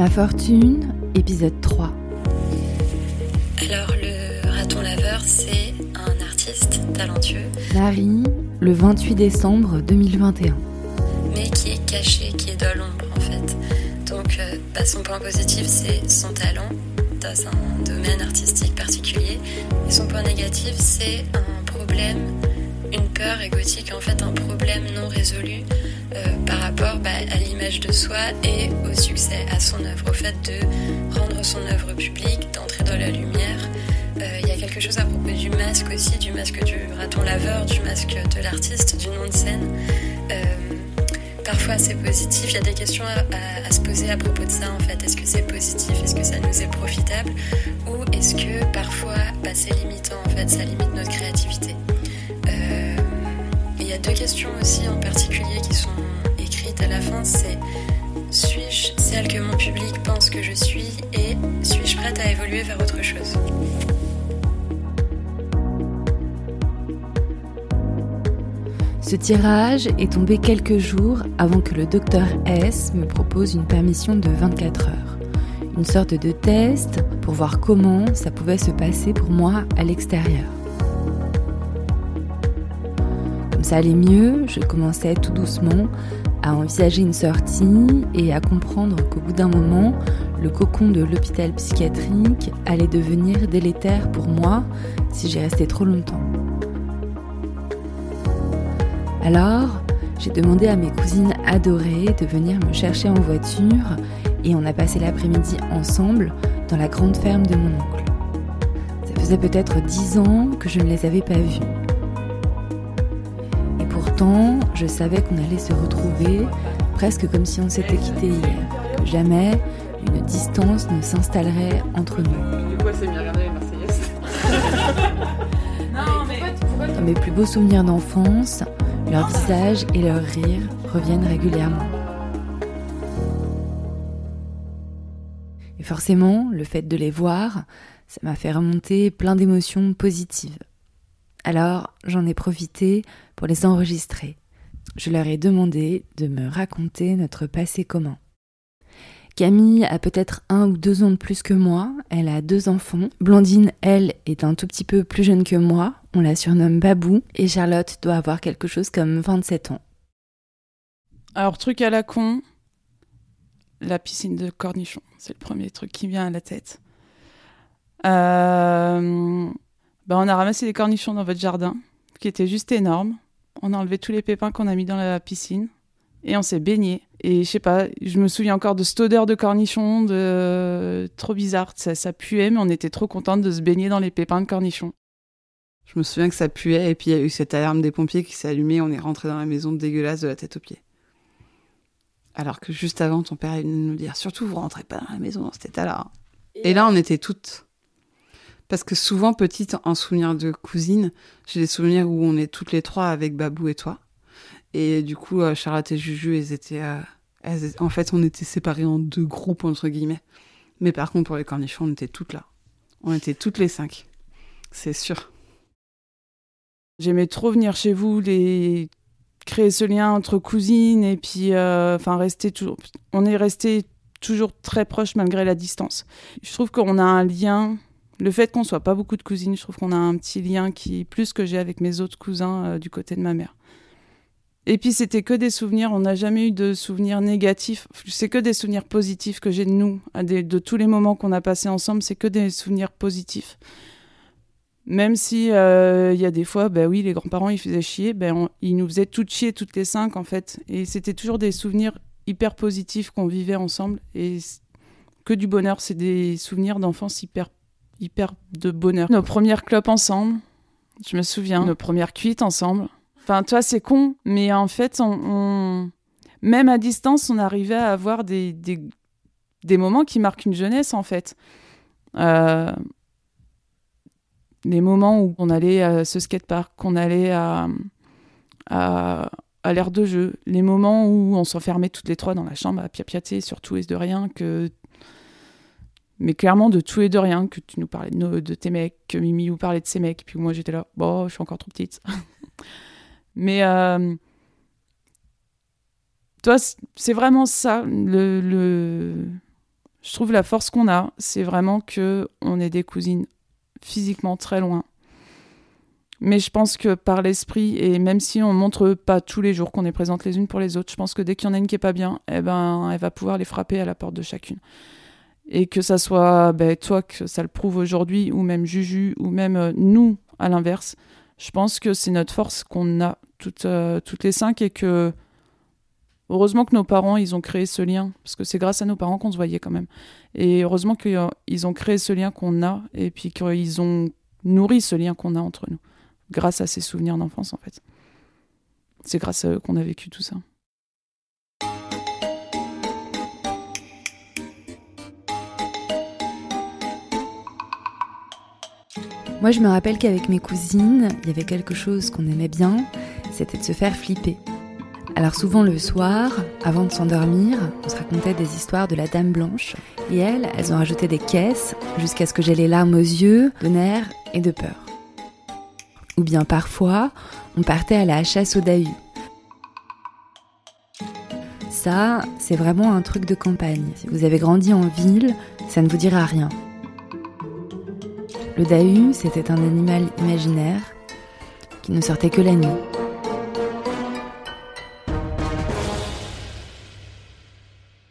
Ma fortune, épisode 3. Alors, le raton laveur, c'est un artiste talentueux. Marie, le 28 décembre 2021. Mais qui est caché, qui est dans l'ombre en fait. Donc, euh, bah, son point positif, c'est son talent dans un domaine artistique particulier. Et son point négatif, c'est un problème, une peur égotique, en fait, un problème non résolu euh, par rapport bah, à l'image de soi et au succès, à son œuvre, au fait de rendre son œuvre publique, d'entrer dans la lumière. Euh, il y a quelque chose à propos du masque aussi, du masque du raton laveur, du masque de l'artiste, du nom de scène. Euh, parfois c'est positif, il y a des questions à, se poser à propos de ça en fait. Est-ce que c'est positif? Est-ce que ça nous est profitable? Ou est-ce que parfois bah, c'est limitant en fait, ça limite notre créativité deux questions aussi en particulier qui sont à la fin, c'est suis-je celle que mon public pense que je suis et suis-je prête à évoluer vers autre chose? Ce tirage est tombé quelques jours avant que le docteur S me propose une permission de 24 heures. Une sorte de test pour voir comment ça pouvait se passer pour moi à l'extérieur. Ça allait mieux, je commençais tout doucement à envisager une sortie et à comprendre qu'au bout d'un moment, le cocon de l'hôpital psychiatrique allait devenir délétère pour moi si j'y restais trop longtemps. Alors, j'ai demandé à mes cousines adorées de venir me chercher en voiture et on a passé l'après-midi ensemble dans la grande ferme de mon oncle. Ça faisait peut-être dix ans que je ne les avais pas vues je savais qu'on allait se retrouver presque comme si on s'était quitté hier, que jamais une distance ne s'installerait entre nous. Dans mes plus beaux souvenirs d'enfance, leurs visages et leurs rires reviennent régulièrement. Et forcément, le fait de les voir, ça m'a fait remonter plein d'émotions positives. Alors j'en ai profité pour les enregistrer. Je leur ai demandé de me raconter notre passé commun. Camille a peut-être un ou deux ans de plus que moi, elle a deux enfants. Blandine, elle, est un tout petit peu plus jeune que moi, on la surnomme Babou, et Charlotte doit avoir quelque chose comme 27 ans. Alors, truc à la con, la piscine de cornichons, c'est le premier truc qui vient à la tête. Euh, bah, on a ramassé des cornichons dans votre jardin, qui étaient juste énormes. On a enlevé tous les pépins qu'on a mis dans la piscine et on s'est baigné. Et je sais pas, je me souviens encore de cette odeur de cornichons, de trop bizarre. Ça, ça puait, mais on était trop contente de se baigner dans les pépins de cornichons. Je me souviens que ça puait et puis il y a eu cette alarme des pompiers qui s'est allumée. On est rentré dans la maison dégueulasse de la tête aux pieds. Alors que juste avant, ton père est venu nous dire surtout vous rentrez pas dans la maison dans cet état-là. Et, et là, on était toutes parce que souvent, petite, en souvenir de cousine, j'ai des souvenirs où on est toutes les trois avec Babou et toi. Et du coup, euh, Charlotte et Juju, elles étaient, euh, en fait, on était séparés en deux groupes, entre guillemets. Mais par contre, pour les cornichons, on était toutes là. On était toutes les cinq. C'est sûr. J'aimais trop venir chez vous, les créer ce lien entre cousines et puis euh, enfin rester toujours on est resté toujours très proches malgré la distance. Je trouve qu'on a un lien le fait qu'on soit pas beaucoup de cousines, je trouve qu'on a un petit lien qui plus que j'ai avec mes autres cousins euh, du côté de ma mère. Et puis c'était que des souvenirs, on n'a jamais eu de souvenirs négatifs, c'est que des souvenirs positifs que j'ai de nous, de tous les moments qu'on a passés ensemble, c'est que des souvenirs positifs. Même si euh, il y a des fois, ben oui, les grands-parents ils faisaient chier, ben ils nous faisaient toutes chier toutes les cinq en fait, et c'était toujours des souvenirs hyper positifs qu'on vivait ensemble. Et que du bonheur, c'est des souvenirs d'enfance hyper hyper de bonheur. Nos premières clopes ensemble, je me souviens. Nos premières cuites ensemble. Enfin, toi, c'est con, mais en fait, on, même à distance, on arrivait à avoir des, des, des moments qui marquent une jeunesse, en fait. Euh, les moments où on allait à ce skatepark, qu'on allait à, à, à l'air de jeu, les moments où on s'enfermait toutes les trois dans la chambre à piapiater sur tout et de rien, que mais clairement de tout et de rien, que tu nous parlais de, tes mecs, que Mimi vous parlait de ses mecs, puis moi j'étais là, bon, je suis encore trop petite. mais euh, toi, c'est vraiment ça, Je trouve la force qu'on a, c'est vraiment que on est des cousines physiquement très loin. Mais je pense que par l'esprit, et même si on montre pas tous les jours qu'on est présentes les unes pour les autres, je pense que dès qu'il y en a une qui est pas bien, eh ben, elle va pouvoir les frapper à la porte de chacune. Et que ça soit ben, toi que ça le prouve aujourd'hui, ou même Juju, ou même euh, nous à l'inverse, je pense que c'est notre force qu'on a toutes, euh, toutes les cinq et que heureusement que nos parents, ils ont créé ce lien, parce que c'est grâce à nos parents qu'on se voyait quand même. Et heureusement qu'ils ont créé ce lien qu'on a, et puis qu'ils ont nourri ce lien qu'on a entre nous, grâce à ces souvenirs d'enfance en fait. C'est grâce à eux qu'on a vécu tout ça. Moi, je me rappelle qu'avec mes cousines, il y avait quelque chose qu'on aimait bien, c'était de se faire flipper. Alors souvent le soir, avant de s'endormir, on se racontait des histoires de la Dame Blanche, et elles, elles ont rajouté des caisses jusqu'à ce que j'ai les larmes aux yeux, de nerfs et de peur. Ou bien parfois, on partait à la chasse au Dahu. Ça, c'est vraiment un truc de campagne. Si vous avez grandi en ville, ça ne vous dira rien. Le dahu, c'était un animal imaginaire qui ne sortait que la nuit.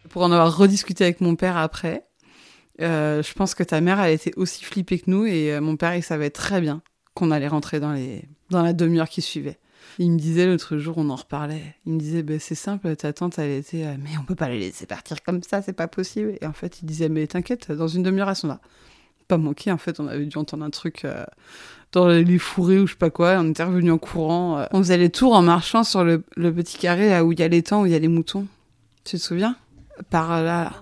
Pour en avoir rediscuté avec mon père après, euh, je pense que ta mère, elle était aussi flippée que nous et euh, mon père, il savait très bien qu'on allait rentrer dans, les... dans la demi-heure qui suivait. Il me disait l'autre jour, on en reparlait, il me disait, bah, c'est simple, ta tante, elle était, euh, mais on peut pas les laisser partir comme ça, c'est pas possible. Et en fait, il disait, mais t'inquiète, dans une demi-heure, elles sont là pas manqué. En fait, on avait dû entendre un truc euh, dans les fourrés ou je sais pas quoi. On était revenu en courant. Euh. on faisait les tours en marchant sur le, petit carré où il y a temps, où il y a les moutons. Tu te souviens? Par là.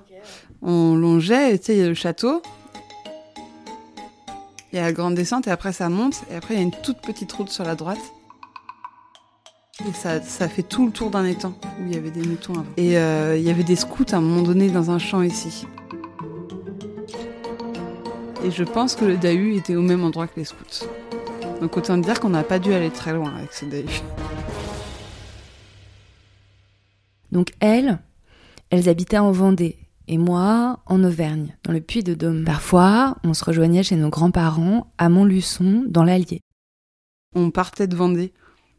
On longeait, tu sais, il y a le château. Il y a la grande descente et après ça monte. Et après, il y a une toute petite route sur la droite. Et ça, ça fait tout le tour d'un étang où il y avait des moutons. Et euh, il y avait des scouts à un moment donné dans un champ ici. Et je pense que le Dahu était au même endroit que les scouts. Donc autant dire qu'on n'a pas dû aller très loin avec ce Dahu. Donc elles, elles habitaient en Vendée et moi en Auvergne, dans le Puy de Dôme. Parfois, on se rejoignait chez nos grands-parents à Montluçon, dans l'Allier. On partait de Vendée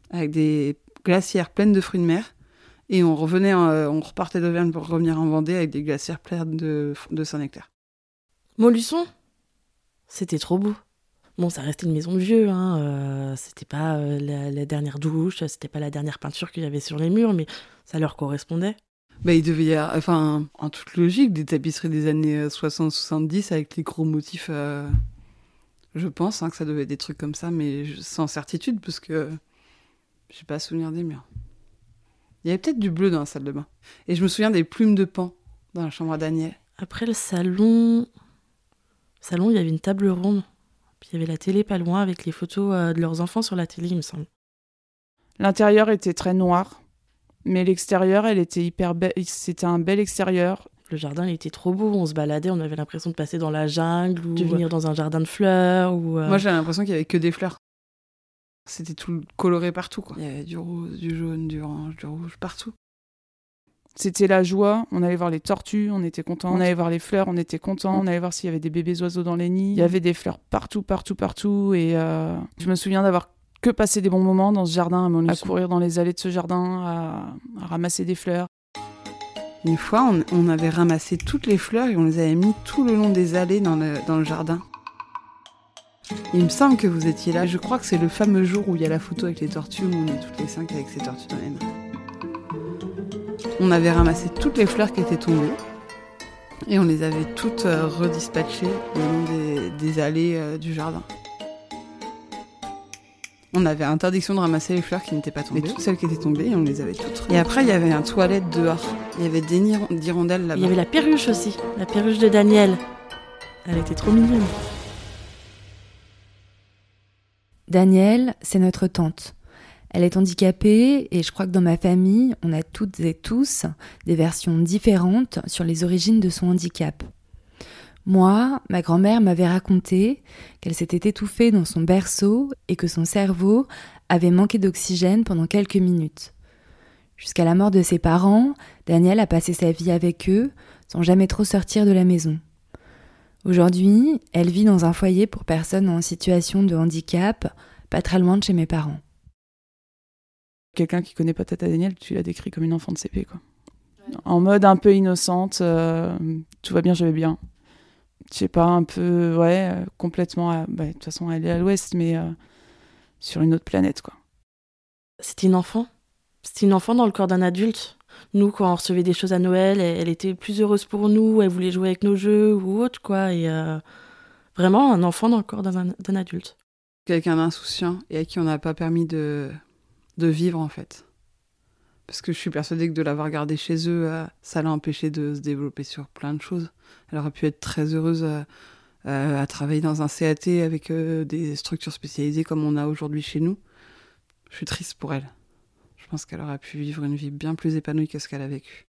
avec des glacières pleines de fruits de mer et on revenait, euh, on repartait d'Auvergne pour revenir en Vendée avec des glacières pleines de, de Saint-Nectaire. Montluçon? C'était trop beau. Bon, ça restait une maison de vieux, hein. Euh, c'était pas euh, la, dernière douche, c'était pas la dernière peinture qu'il y avait sur les murs, mais ça leur correspondait. Bah, il devait y avoir, enfin, en toute logique, des tapisseries des années 60-70 euh, avec les gros motifs. je pense hein, que ça devait être des trucs comme ça, mais sans certitude, parce que j'ai pas souvenir des murs. Il y avait peut-être du bleu dans la salle de bain. Et je me souviens des plumes de pan dans la chambre à Daniel. Après le salon, salon, il y avait une table ronde. Puis il y avait la télé pas loin avec les photos euh, de leurs enfants sur la télé, il me semble. L'intérieur était très noir, mais l'extérieur, elle était hyper belle. C'était un bel extérieur. Le jardin, il était trop beau. On se baladait, on avait l'impression de passer dans la jungle ou de venir dans un jardin de fleurs. Ou euh, Moi, j'avais l'impression qu'il y avait que des fleurs. C'était tout coloré partout. Quoi. Il y avait du rose, du jaune, du orange, du rouge, partout. C'était la joie. On allait voir les tortues, on était content. On allait voir les fleurs, on était content. On allait voir s'il y avait des bébés oiseaux dans les nids. Il y avait des fleurs partout, partout, partout. Et euh, je me souviens d'avoir que passé des bons moments dans ce jardin, à, courir dans les allées de ce jardin, à, ramasser des fleurs. Une fois, on, avait ramassé toutes les fleurs et on les avait mis tout le long des allées dans le, dans le jardin. Il me semble que vous étiez là. Je crois que c'est le fameux jour où il y a la photo avec les tortues, où on est toutes les cinq avec ces tortues dans les mains. On avait ramassé toutes les fleurs qui étaient tombées et on les avait toutes euh, redispatchées le long des, allées euh, du jardin. On avait interdiction de ramasser les fleurs qui n'étaient pas tombées, toutes celles qui étaient tombées, on les avait toutes. Et après, il y avait un toilette dehors. Il y avait des hirondelles là-bas. Il y avait la perruche aussi, la perruche de Daniel. Elle était trop mignonne. Daniel, c'est notre tante. Elle est handicapée et je crois que dans ma famille, on a toutes et tous des versions différentes sur les origines de son handicap. Moi, ma grand-mère m'avait raconté qu'elle s'était étouffée dans son berceau et que son cerveau avait manqué d'oxygène pendant quelques minutes. Jusqu'à la mort de ses parents, Daniel a passé sa vie avec eux, sans jamais trop sortir de la maison. Aujourd'hui, elle vit dans un foyer pour personnes en situation de handicap, pas très loin de chez mes parents. Quelqu'un qui connaît pas Tata Daniel, tu l'as décrit comme une enfant de CP, quoi. En mode un peu innocente, euh, tout va bien, je vais bien. Je sais pas, un peu, ouais, euh, complètement. à- bah, De toute façon, elle est à l'ouest, mais euh, sur une autre planète, quoi. C'était une enfant. C'était une enfant dans le corps d'un adulte. Nous, quand on recevait des choses à Noël, elle, elle était plus heureuse pour nous, elle voulait jouer avec nos jeux ou autre, quoi. Et euh, vraiment un enfant dans le corps d'un d'un adulte. Quelqu'un d'insouciant et à qui on n'a pas permis de, de vivre, en fait. Parce que je suis persuadée que de l'avoir gardée chez eux, euh, ça l'a empêché de se développer sur plein de choses. Elle aurait pu être très heureuse euh, euh, à travailler dans un CAT avec des structures spécialisées comme on a aujourd'hui chez nous. Je suis triste pour elle. Je pense qu'elle aurait pu vivre une vie bien plus épanouie que ce qu'elle a vécu.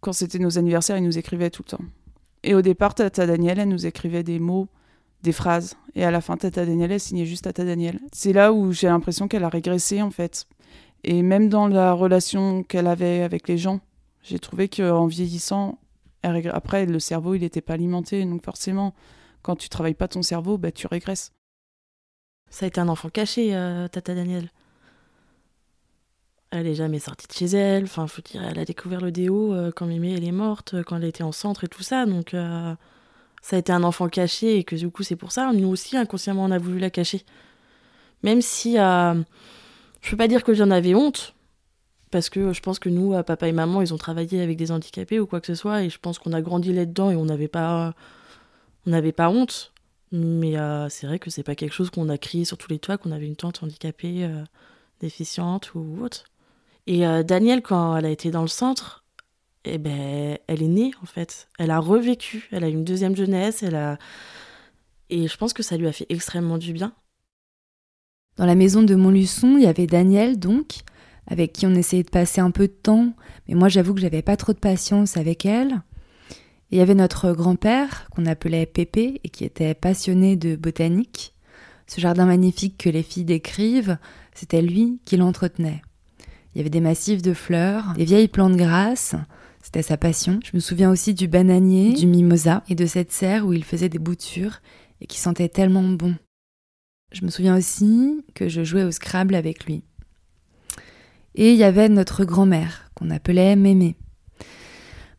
Quand c'était nos anniversaires, ils nous écrivaient tout le temps. Et au départ, Tata Daniel, elle nous écrivait des mots, des phrases. Et à la fin, Tata Daniel, elle signait juste Tata Daniel. C'est là où j'ai l'impression qu'elle a régressé, en fait. Et même dans la relation qu'elle avait avec les gens, j'ai trouvé qu'en vieillissant, après, le cerveau, il n'était pas alimenté. Donc forcément, quand tu travailles pas ton cerveau, bah, tu régresses. Ça a été un enfant caché, euh, Tata Daniel. Elle est jamais sortie de chez elle. Enfin, faut dire, elle a découvert le déo euh, quand Mémé elle est morte, euh, quand elle était en centre et tout ça. Donc, ça a été un enfant caché et que du coup, c'est pour ça. Nous aussi, inconsciemment, on a voulu la cacher. Même si, euh, je peux pas dire que j'en avais honte, parce que je pense que nous, papa et maman, ils ont travaillé avec des handicapés ou quoi que ce soit, et je pense qu'on a grandi là-dedans et on n'avait pas, on n'avait pas honte. Mais euh, c'est vrai que c'est pas quelque chose qu'on a crié sur tous les toits qu'on avait une tante handicapée, euh, déficiente ou autre. Et euh, Danielle, quand elle a été dans le centre, eh ben, elle est née en fait. Elle a revécu. Elle a une deuxième jeunesse. Elle a et je pense que ça lui a fait extrêmement du bien. Dans la maison de Montluçon, il y avait Daniel, donc, avec qui on essayait de passer un peu de temps, mais moi j'avoue que j'avais pas trop de patience avec elle. Il y avait notre grand-père, qu'on appelait Pépé, et qui était passionné de botanique. Ce jardin magnifique que les filles décrivent, c'était lui qui l'entretenait. Il y avait des massifs de fleurs, des vieilles plantes grasses, c'était sa passion. Je me souviens aussi du bananier, du mimosa, et de cette serre où il faisait des boutures, et qui sentait tellement bon. Je me souviens aussi que je jouais au Scrabble avec lui. Et il y avait notre grand-mère, qu'on appelait Mémé.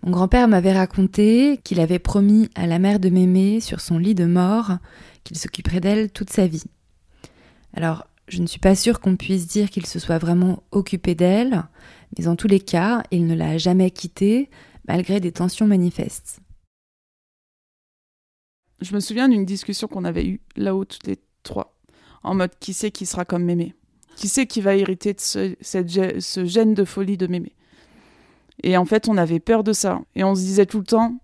Mon grand-père m'avait raconté qu'il avait promis à la mère de Mémé, sur son lit de mort, qu'il s'occuperait d'elle toute sa vie. Alors, je ne suis pas sûre qu'on puisse dire qu'il se soit vraiment occupé d'elle, mais en tous les cas, il ne l'a jamais quittée, malgré des tensions manifestes. Je me souviens d'une discussion qu'on avait eue là-haut toutes les trois, en mode qui sait qui sera comme Mémé? Qui sait qui va hériter de ce, gène de folie de Mémé? Et en fait, on avait peur de ça. Et on se disait tout le temps,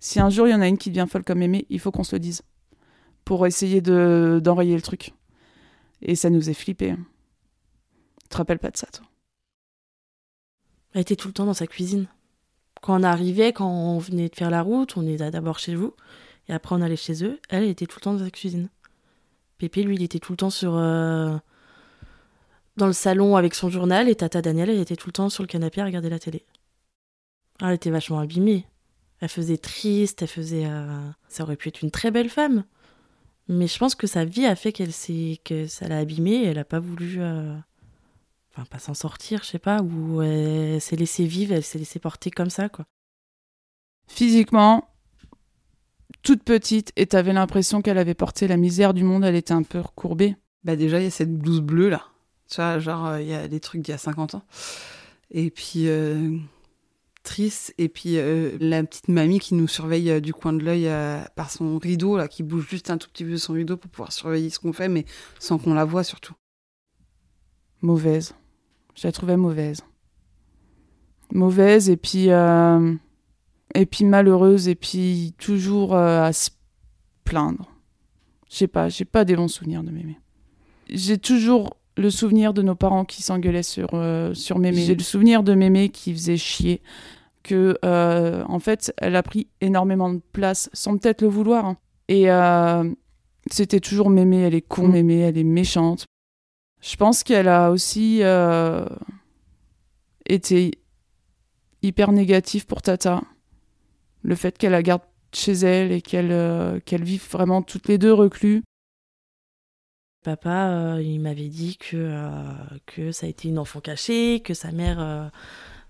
si un jour il y en a une qui devient folle comme Mémé, il faut qu'on se le dise. Pour essayer de, d'enrayer le truc. Et ça nous est flippé. hein. Tu te rappelles pas de ça, toi? Elle était tout le temps dans sa cuisine. Quand on arrivait, quand on venait de faire la route, on était d'abord chez vous, et après on allait chez eux. Elle, était tout le temps dans sa cuisine. Pépé, lui, il était tout le temps sur euh, dans le salon avec son journal, et Tata Danielle, elle était tout le temps sur le canapé à regarder la télé. Ah, Elle était vachement abîmée. Elle faisait triste, elle faisait. euh, Ça aurait pu être une très belle femme. Mais je pense que sa vie a fait qu'elle s'est que ça l'a abîmée et elle a pas voulu euh, enfin pas s'en sortir, je sais pas, ou elle s'est laissée vivre, elle s'est laissée porter comme ça quoi. Physiquement, toute petite, et t'avais l'impression qu'elle avait porté la misère du monde, elle était un peu recourbée. Bah déjà, il y a cette blouse bleue là. Tu vois, genre, euh, il y a des trucs d'il y a 50 ans. Et puis, euh, triste. Et puis, euh, la petite mamie qui nous surveille euh, du coin de l'œil euh, par son rideau, là, qui bouge juste un tout petit peu son rideau pour pouvoir surveiller ce qu'on fait, mais sans qu'on la voie surtout. Mauvaise. Je la trouvais mauvaise. Mauvaise et puis euh, et puis malheureuse et puis toujours euh, à se plaindre. Je sais pas, j'ai pas des bons souvenirs de Mémé. J'ai toujours le souvenir de nos parents qui s'engueulaient sur euh, sur Mémé. J'ai le souvenir de Mémé qui faisait chier que en fait, elle a pris énormément de place sans peut-être le vouloir. hein. Et c'était toujours Mémé, elle est con, Mémé, elle est méchante. Je pense qu'elle a aussi euh, été hyper négative pour Tata. Le fait qu'elle la garde chez elle et qu'elle euh, vive vraiment toutes les deux reclus. Papa, euh, il m'avait dit que, euh, que ça a été une enfant cachée, que sa mère.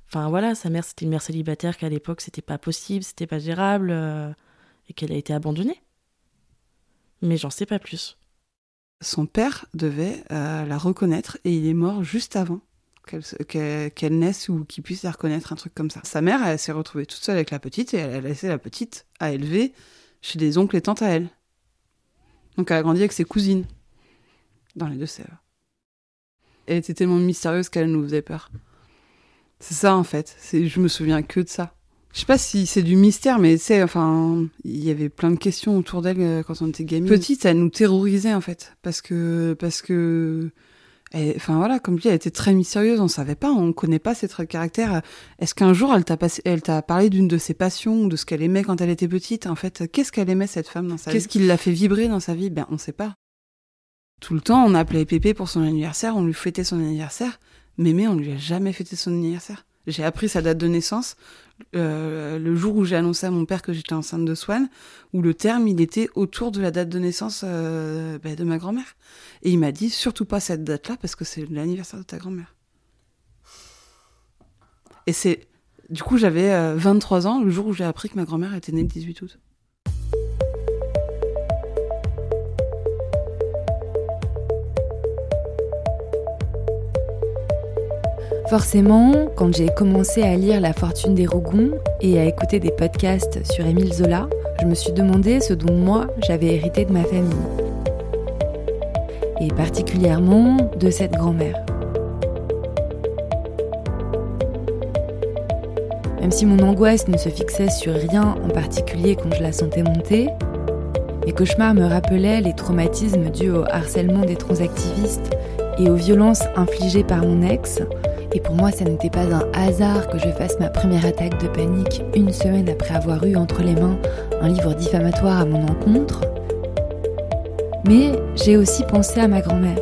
Enfin voilà, sa mère c'était une mère célibataire qu'à l'époque c'était pas possible, c'était pas gérable et qu'elle a été abandonnée. Mais j'en sais pas plus. Son père devait euh, la reconnaître et il est mort juste avant qu'elle se- qu'elle qu'elle naisse ou qu'il puisse la reconnaître, un truc comme ça. Sa mère, elle s'est retrouvée toute seule avec la petite et elle a laissé la petite à élever chez des oncles et tantes à elle. Donc elle a grandi avec ses cousines dans les Deux-Sèvres. Elle était tellement mystérieuse qu'elle nous faisait peur. C'est ça en fait. Je me souviens que de ça. Je sais pas si c'est du mystère, mais c'est enfin, il y avait plein de questions autour d'elle euh, quand on était gamine. Petite, elle nous terrorisait en fait, parce que parce que, enfin voilà, comme je dis, elle était très mystérieuse. On savait pas, on connaît pas ses traits de caractère. Est-ce qu'un jour elle t'a passé, elle t'a parlé d'une de ses passions, de ce qu'elle aimait quand elle était petite En fait, qu'est-ce qu'elle aimait cette femme dans sa vie Qu'est-ce qui l'a fait vibrer dans sa vie? Ben on sait pas. Tout le temps, on appelait Pépé pour son anniversaire, on lui fêtait son anniversaire. Mémé, on lui a jamais fêté son anniversaire. J'ai appris sa date de naissance euh, le jour où j'ai annoncé à mon père que j'étais enceinte de Swan, où le terme, il était autour de la date de naissance euh, bah, de ma grand-mère. Et il m'a dit, surtout pas cette date-là, parce que c'est l'anniversaire de ta grand-mère. Et c'est... Du coup, j'avais euh, 23 ans le jour où j'ai appris que ma grand-mère était née le 18 août. Forcément, quand j'ai commencé à lire La fortune des Rougons et à écouter des podcasts sur Émile Zola, je me suis demandé ce dont moi j'avais hérité de ma famille. Et particulièrement de cette grand-mère. Même si mon angoisse ne se fixait sur rien en particulier quand je la sentais monter, mes cauchemars me rappelaient les traumatismes dus au harcèlement des transactivistes et aux violences infligées par mon ex, et pour moi, ça n'était pas un hasard que je fasse ma première attaque de panique une semaine après avoir eu entre les mains un livre diffamatoire à mon encontre. Mais j'ai aussi pensé à ma grand-mère.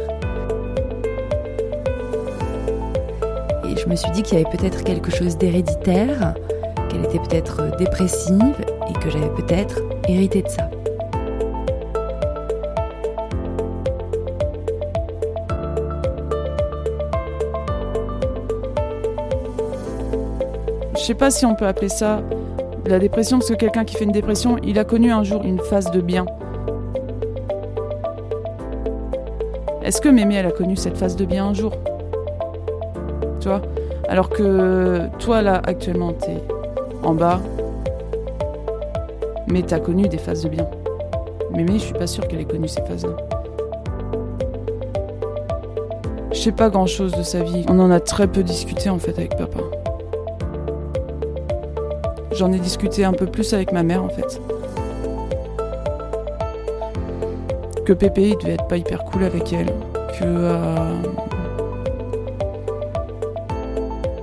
Et je me suis dit qu'il y avait peut-être quelque chose d'héréditaire, qu'elle était peut-être dépressive et que j'avais peut-être hérité de ça. Je sais pas si on peut appeler ça la dépression, parce que quelqu'un qui fait une dépression, il a connu un jour une phase de bien. Est-ce que Mémé, elle a connu cette phase de bien un jour? Tu vois? Alors que toi, là, actuellement, t'es en bas, mais t'as connu des phases de bien. Mémé, je suis pas sûre qu'elle ait connu ces phases-là. Je sais pas grand-chose de sa vie. On en a très peu discuté, en fait, avec papa. J'en ai discuté un peu plus avec ma mère en fait. Que Pépé il devait être pas hyper cool avec elle. Que. Euh...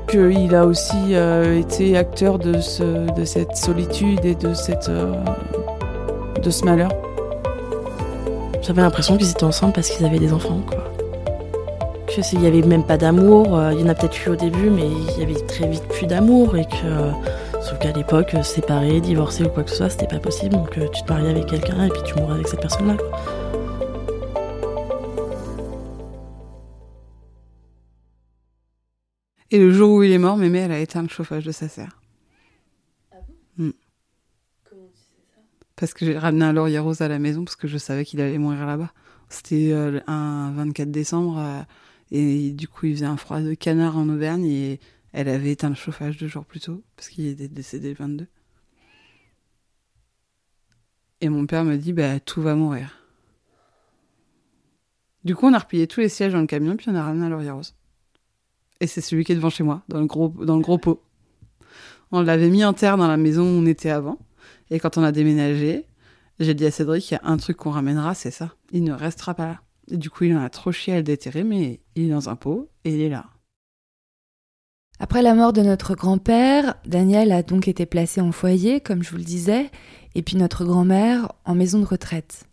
Qu'il a aussi euh, été acteur de, ce, de cette solitude et de, cette, euh, de ce malheur. J'avais l'impression qu'ils étaient ensemble parce qu'ils avaient des enfants, quoi. Que s'il y avait même pas d'amour, il y en a peut-être eu au début, mais il y avait très vite plus d'amour et que. Sauf qu'à l'époque, euh, séparé, divorcé ou quoi que ce soit, c'était pas possible. Donc euh, tu te mariais avec quelqu'un et puis tu mourrais avec cette personne-là. Et le jour où il est mort, Mémé, elle a éteint le chauffage de sa serre. Mm. Parce que j'ai ramené un laurier rose à la maison parce que je savais qu'il allait mourir là-bas. C'était euh, un 24 décembre euh, et du coup il faisait un froid de canard en Auvergne et elle avait éteint le chauffage deux jours plus tôt parce qu'il était décédé le 22. Et mon père me dit bah tout va mourir. Du coup on a replié tous les sièges dans le camion puis on a ramené un laurier rose. Et c'est celui qui est devant chez moi, dans le gros, dans le gros pot. On l'avait mis en terre dans la maison où on était avant. Et quand on a déménagé, j'ai dit à Cédric, il y a un truc qu'on ramènera, c'est ça. Il ne restera pas là. Et du coup, il en a trop chié à le déterrer, mais il est dans un pot et il est là. Après la mort de notre grand-père, Daniel a donc été placé en foyer, comme je vous le disais, et puis notre grand-mère en maison de retraite.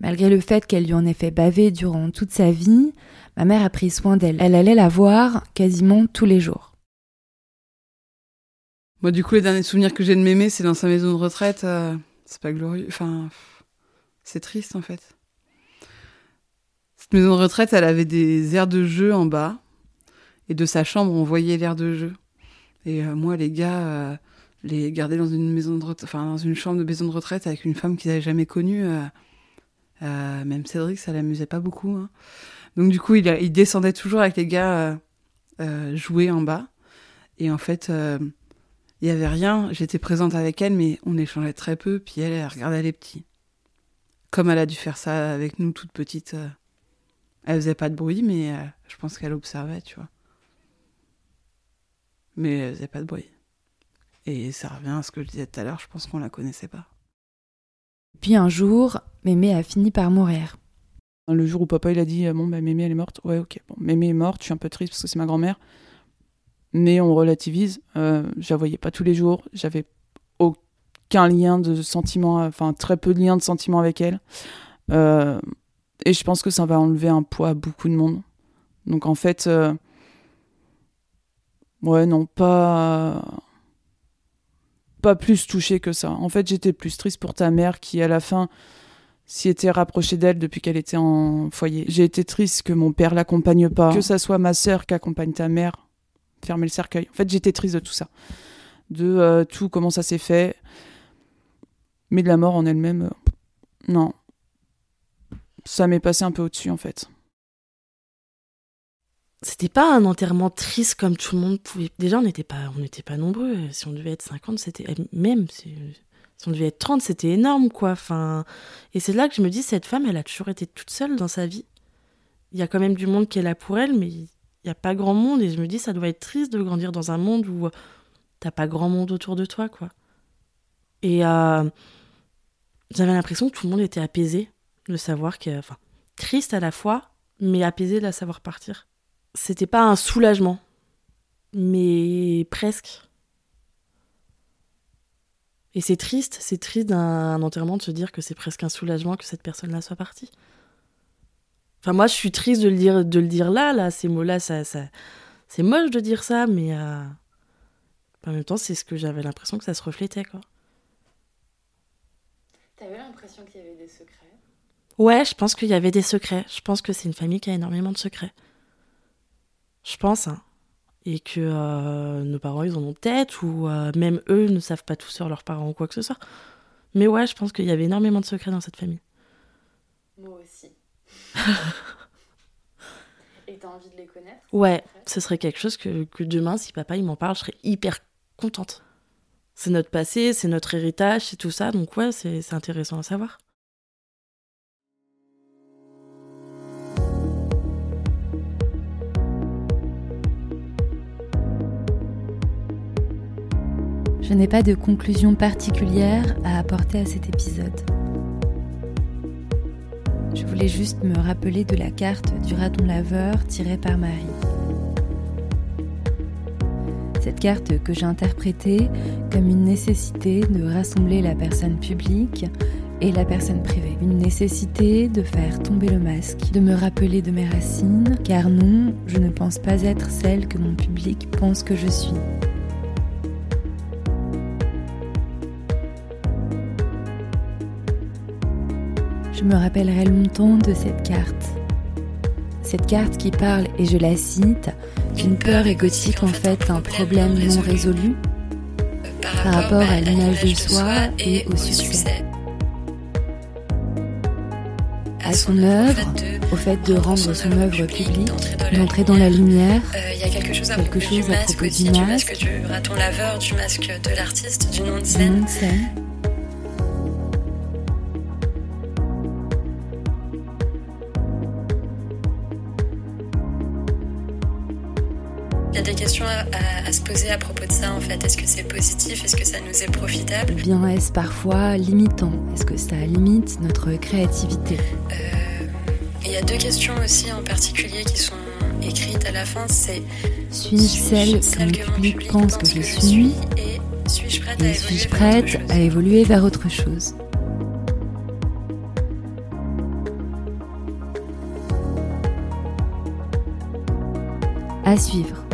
Malgré le fait qu'elle lui en ait fait baver durant toute sa vie, ma mère a pris soin d'elle. Elle allait la voir quasiment tous les jours. Moi, du coup, les derniers souvenirs que j'ai de Mémé, c'est dans sa maison de retraite. euh, c'est pas glorieux. Enfin, c'est triste, en fait. Cette maison de retraite, elle avait des aires de jeu en bas. Et de sa chambre, on voyait l'aire de jeu. Et euh, moi, les gars, euh, les garder dans une chambre de maison de retraite avec une femme qu'ils n'avaient jamais connue, euh, même Cédric, ça l'amusait pas beaucoup. hein. Donc, du coup, il, descendait toujours avec les gars jouer en bas. Et en fait, il y avait rien. J'étais présente avec elle, mais on échangeait très peu. Puis elle, elle regardait les petits. Comme elle a dû faire ça avec nous, toute petite. elle faisait pas de bruit, mais je pense qu'elle observait, tu vois. Mais elle faisait pas de bruit. Et ça revient à ce que je disais tout à l'heure, je pense qu'on la connaissait pas. Puis un jour, Mémé a fini par mourir. Le jour où papa il a dit euh, bon bah Mémé elle est morte, ouais ok bon Mémé est morte, je suis un peu triste parce que c'est ma grand-mère, mais on relativise. Euh, je la voyais pas tous les jours, j'avais aucun lien de sentiment, enfin très peu de lien de sentiment avec elle, Euh, et je pense que ça va enlever un poids à beaucoup de monde. Donc en fait, euh, ouais non pas pas plus touchée que ça. En fait j'étais plus triste pour ta mère qui à la fin s'y était rapprochée d'elle depuis qu'elle était en foyer. J'ai été triste que mon père l'accompagne pas, que ça soit ma sœur qui accompagne ta mère, fermer le cercueil. En fait, j'étais triste de tout ça, de euh, tout comment ça s'est fait, mais de la mort en elle-même, euh, non. Ça m'est passé un peu au-dessus en fait. C'était pas un enterrement triste comme tout le monde pouvait. Déjà, on n'était pas, pas nombreux. Si on devait être 50, c'était même si, si on devait être 30, c'était énorme, quoi. Enfin, et c'est là que je me dis, cette femme, elle a toujours été toute seule dans sa vie. Il y a quand même du monde qui est là pour elle, mais il n'y a pas grand monde. Et je me dis, ça doit être triste de grandir dans un monde où t'as pas grand monde autour de toi, quoi. Et euh, j'avais l'impression que tout le monde était apaisé de savoir que, enfin, triste à la fois, mais apaisé de la savoir partir c'était pas un soulagement, mais presque. Et c'est triste, c'est triste d'un enterrement de se dire que c'est presque un soulagement que cette personne-là soit partie. Enfin, moi, je suis triste de le dire, de le dire là, là, ces mots-là, ça, ça, c'est moche de dire ça, mais euh, en même temps, c'est ce que j'avais l'impression que ça se reflétait, quoi. T'avais l'impression qu'il y avait des secrets? Ouais, je pense qu'il y avait des secrets. Je pense que c'est une famille qui a énormément de secrets. Je pense, hein. Et que euh, nos parents, ils en ont peut-être, ou euh, même eux ne savent pas tout sur leurs parents ou quoi que ce soit. Mais ouais, je pense qu'il y avait énormément de secrets dans cette famille. Moi aussi. Et t'as envie de les connaître? Ouais, ce serait quelque chose que, que demain, si papa il m'en parle, je serais hyper contente. C'est notre passé, c'est notre héritage, c'est tout ça, donc ouais, c'est c'est intéressant à savoir. Je n'ai pas de conclusion particulière à apporter à cet épisode. Je voulais juste me rappeler de la carte du raton laveur tirée par Marie. Cette carte que j'ai interprétée comme une nécessité de rassembler la personne publique et la personne privée. Une nécessité de faire tomber le masque, de me rappeler de mes racines, car non, je ne pense pas être celle que mon public pense que je suis. Je me rappellerai longtemps de cette carte. Cette carte qui parle, et je la cite, d'une peur égotique en fait un problème non résolu par rapport à l'image de soi et au succès. À son œuvre, au fait de rendre son œuvre publique, d'entrer dans la lumière, Il y a quelque chose à propos du masque aussi, du raton laveur, du masque de l'artiste, du nom de scène. Poser à propos de ça en fait. Est-ce que c'est positif? Est-ce que ça nous est profitable? Ou bien est-ce parfois limitant? Est-ce que ça limite notre créativité? Euh, Il y a deux questions aussi en particulier qui sont écrites à la fin. C'est Suis-je celle que que mon public pense que je suis? et suis-je prête à Et évoluer vers autre prête à évoluer vers autre chose? À suivre.